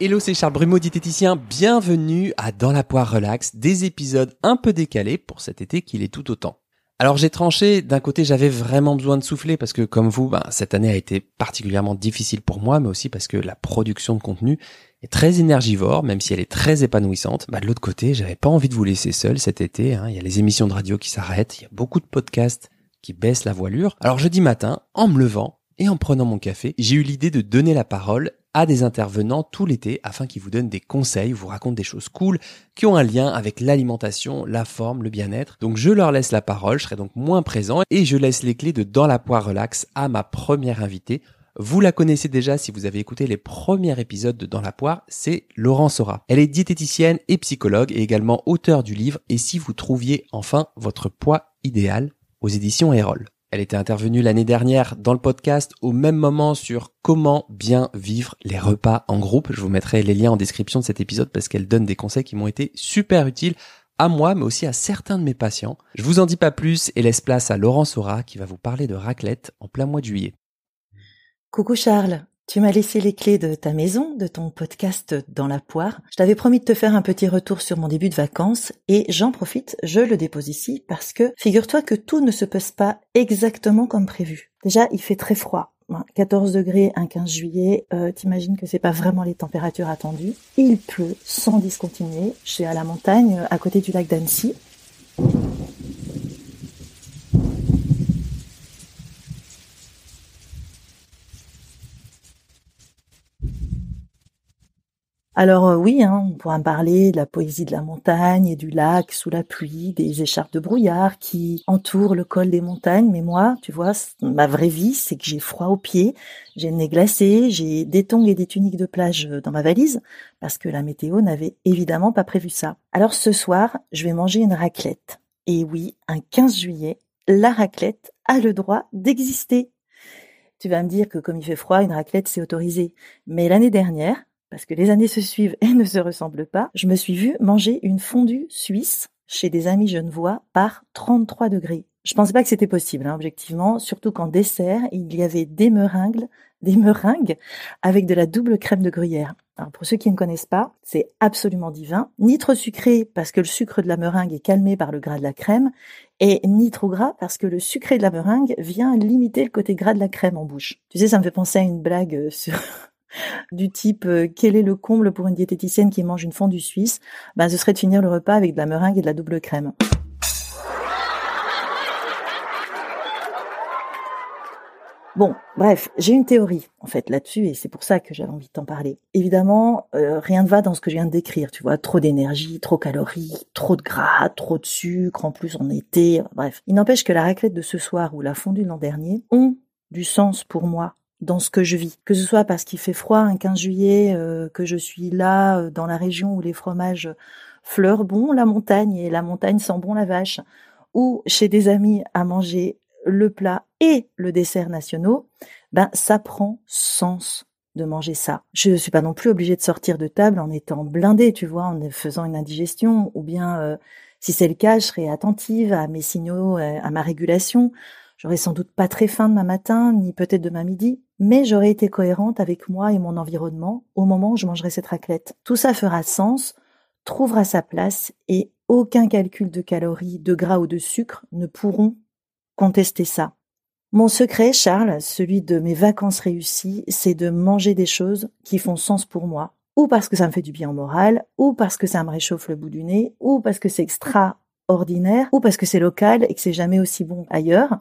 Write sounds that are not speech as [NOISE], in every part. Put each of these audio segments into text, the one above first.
Hello, c'est Charles Brumeau, diététicien. Bienvenue à Dans la poire relax, des épisodes un peu décalés pour cet été qu'il est tout autant. Alors j'ai tranché, d'un côté j'avais vraiment besoin de souffler parce que comme vous, ben, cette année a été particulièrement difficile pour moi, mais aussi parce que la production de contenu est très énergivore, même si elle est très épanouissante. Bah, de l'autre côté, j'avais pas envie de vous laisser seul cet été. Hein. Il y a les émissions de radio qui s'arrêtent, il y a beaucoup de podcasts qui baissent la voilure. Alors jeudi matin, en me levant et en prenant mon café, j'ai eu l'idée de donner la parole à des intervenants tout l'été afin qu'ils vous donnent des conseils, vous racontent des choses cool qui ont un lien avec l'alimentation, la forme, le bien-être. Donc je leur laisse la parole, je serai donc moins présent et je laisse les clés de Dans la poire relax à ma première invitée. Vous la connaissez déjà si vous avez écouté les premiers épisodes de Dans la poire, c'est Laurence Sora. Elle est diététicienne et psychologue et également auteur du livre Et si vous trouviez enfin votre poids idéal aux éditions Erol. Elle était intervenue l'année dernière dans le podcast au même moment sur comment bien vivre les repas en groupe. Je vous mettrai les liens en description de cet épisode parce qu'elle donne des conseils qui m'ont été super utiles à moi, mais aussi à certains de mes patients. Je vous en dis pas plus et laisse place à Laurent Sora qui va vous parler de raclette en plein mois de juillet. Coucou Charles, tu m'as laissé les clés de ta maison, de ton podcast dans la poire. Je t'avais promis de te faire un petit retour sur mon début de vacances et j'en profite, je le dépose ici parce que figure-toi que tout ne se passe pas exactement comme prévu. Déjà, il fait très froid. 14 degrés un 15 juillet, euh, t'imagines que c'est pas vraiment les températures attendues. Il pleut sans discontinuer. Je suis à la montagne, à côté du lac d'Annecy. Alors euh, oui, hein, on pourra parler de la poésie de la montagne et du lac sous la pluie, des écharpes de brouillard qui entourent le col des montagnes. Mais moi, tu vois, ma vraie vie, c'est que j'ai froid aux pieds, j'ai le nez glacé, j'ai des tongs et des tuniques de plage euh, dans ma valise, parce que la météo n'avait évidemment pas prévu ça. Alors ce soir, je vais manger une raclette. Et oui, un 15 juillet, la raclette a le droit d'exister. Tu vas me dire que comme il fait froid, une raclette, c'est autorisé. Mais l'année dernière, parce que les années se suivent et ne se ressemblent pas, je me suis vue manger une fondue suisse chez des amis genevois par 33 degrés. Je pensais pas que c'était possible, hein, objectivement, surtout qu'en dessert, il y avait des meringues, des meringues avec de la double crème de gruyère. Alors pour ceux qui ne connaissent pas, c'est absolument divin. Ni trop sucré parce que le sucre de la meringue est calmé par le gras de la crème, et ni trop gras parce que le sucré de la meringue vient limiter le côté gras de la crème en bouche. Tu sais, ça me fait penser à une blague euh, sur du type euh, quel est le comble pour une diététicienne qui mange une fondue suisse? Ben ce serait de finir le repas avec de la meringue et de la double crème. Bon, bref, j'ai une théorie en fait là-dessus et c'est pour ça que j'avais envie de t'en parler. Évidemment, euh, rien ne va dans ce que je viens de décrire, tu vois, trop d'énergie, trop de calories, trop de gras, trop de sucre, en plus en été, bref. Il n'empêche que la raclette de ce soir ou la fondue de l'an dernier ont du sens pour moi dans ce que je vis. Que ce soit parce qu'il fait froid un 15 juillet, euh, que je suis là euh, dans la région où les fromages fleurent bon la montagne et la montagne sent bon la vache, ou chez des amis à manger le plat et le dessert nationaux, ben ça prend sens de manger ça. Je ne suis pas non plus obligée de sortir de table en étant blindée, tu vois, en faisant une indigestion, ou bien euh, si c'est le cas, je serai attentive à mes signaux, à ma régulation. J'aurais sans doute pas très faim demain matin, ni peut-être demain midi, mais j'aurais été cohérente avec moi et mon environnement au moment où je mangerai cette raclette. Tout ça fera sens, trouvera sa place et aucun calcul de calories, de gras ou de sucre ne pourront contester ça. Mon secret, Charles, celui de mes vacances réussies, c'est de manger des choses qui font sens pour moi, ou parce que ça me fait du bien moral, ou parce que ça me réchauffe le bout du nez, ou parce que c'est extraordinaire, ou parce que c'est local et que c'est jamais aussi bon ailleurs,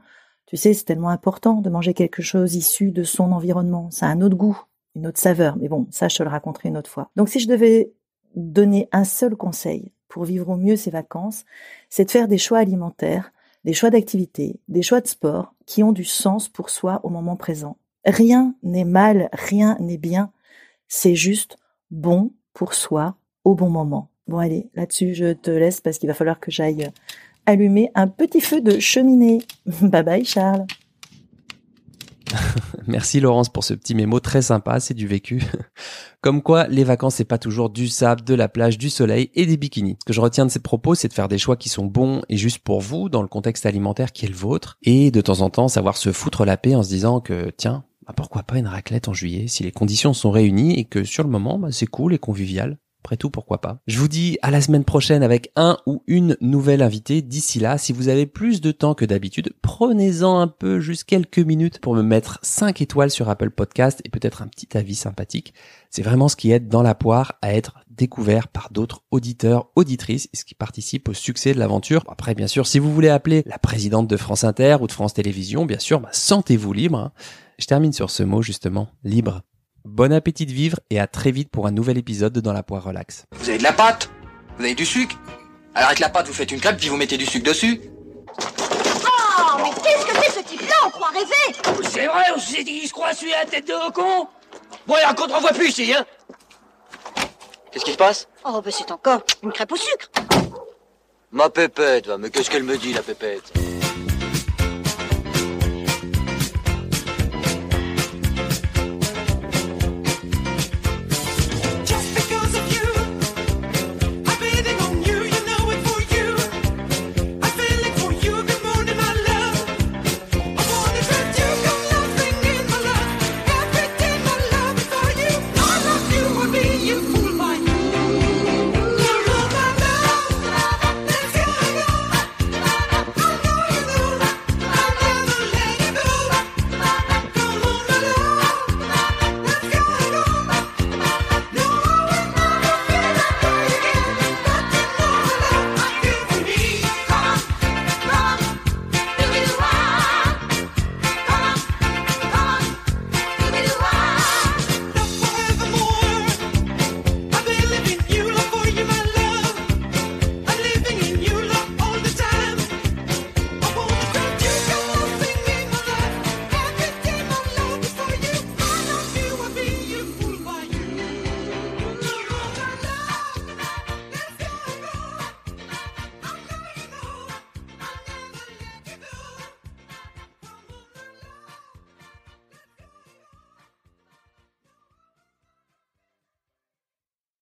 tu sais, c'est tellement important de manger quelque chose issu de son environnement. Ça a un autre goût, une autre saveur. Mais bon, ça, je te le raconterai une autre fois. Donc, si je devais donner un seul conseil pour vivre au mieux ces vacances, c'est de faire des choix alimentaires, des choix d'activité, des choix de sport qui ont du sens pour soi au moment présent. Rien n'est mal, rien n'est bien. C'est juste bon pour soi au bon moment. Bon, allez, là-dessus, je te laisse parce qu'il va falloir que j'aille allumer un petit feu de cheminée. [LAUGHS] Bye bye Charles. [LAUGHS] Merci Laurence pour ce petit mémo très sympa, c'est du vécu. [LAUGHS] Comme quoi, les vacances, c'est pas toujours du sable, de la plage, du soleil et des bikinis. Ce que je retiens de ces propos, c'est de faire des choix qui sont bons et juste pour vous, dans le contexte alimentaire qui est le vôtre, et de temps en temps savoir se foutre la paix en se disant que, tiens, bah, pourquoi pas une raclette en juillet si les conditions sont réunies et que sur le moment, bah, c'est cool et convivial. Après tout, pourquoi pas? Je vous dis à la semaine prochaine avec un ou une nouvelle invitée. D'ici là, si vous avez plus de temps que d'habitude, prenez-en un peu, juste quelques minutes pour me mettre 5 étoiles sur Apple Podcast et peut-être un petit avis sympathique. C'est vraiment ce qui aide dans la poire à être découvert par d'autres auditeurs, auditrices, et ce qui participe au succès de l'aventure. Après, bien sûr, si vous voulez appeler la présidente de France Inter ou de France Télévisions, bien sûr, bah, sentez-vous libre. Hein. Je termine sur ce mot, justement, libre. Bon appétit de vivre et à très vite pour un nouvel épisode de Dans la poire relax. Vous avez de la pâte? Vous avez du sucre? Alors avec la pâte, vous faites une crêpe puis vous mettez du sucre dessus. Oh, mais qu'est-ce que c'est ce type-là? On croit rêver. C'est vrai, on s'est dit qu'il se croit celui à la tête de con Bon, et qu'on ne voit plus ici, hein. Qu'est-ce qui se passe? Oh, bah c'est encore une crêpe au sucre. Ma pépette, va, mais qu'est-ce qu'elle me dit, la pépette?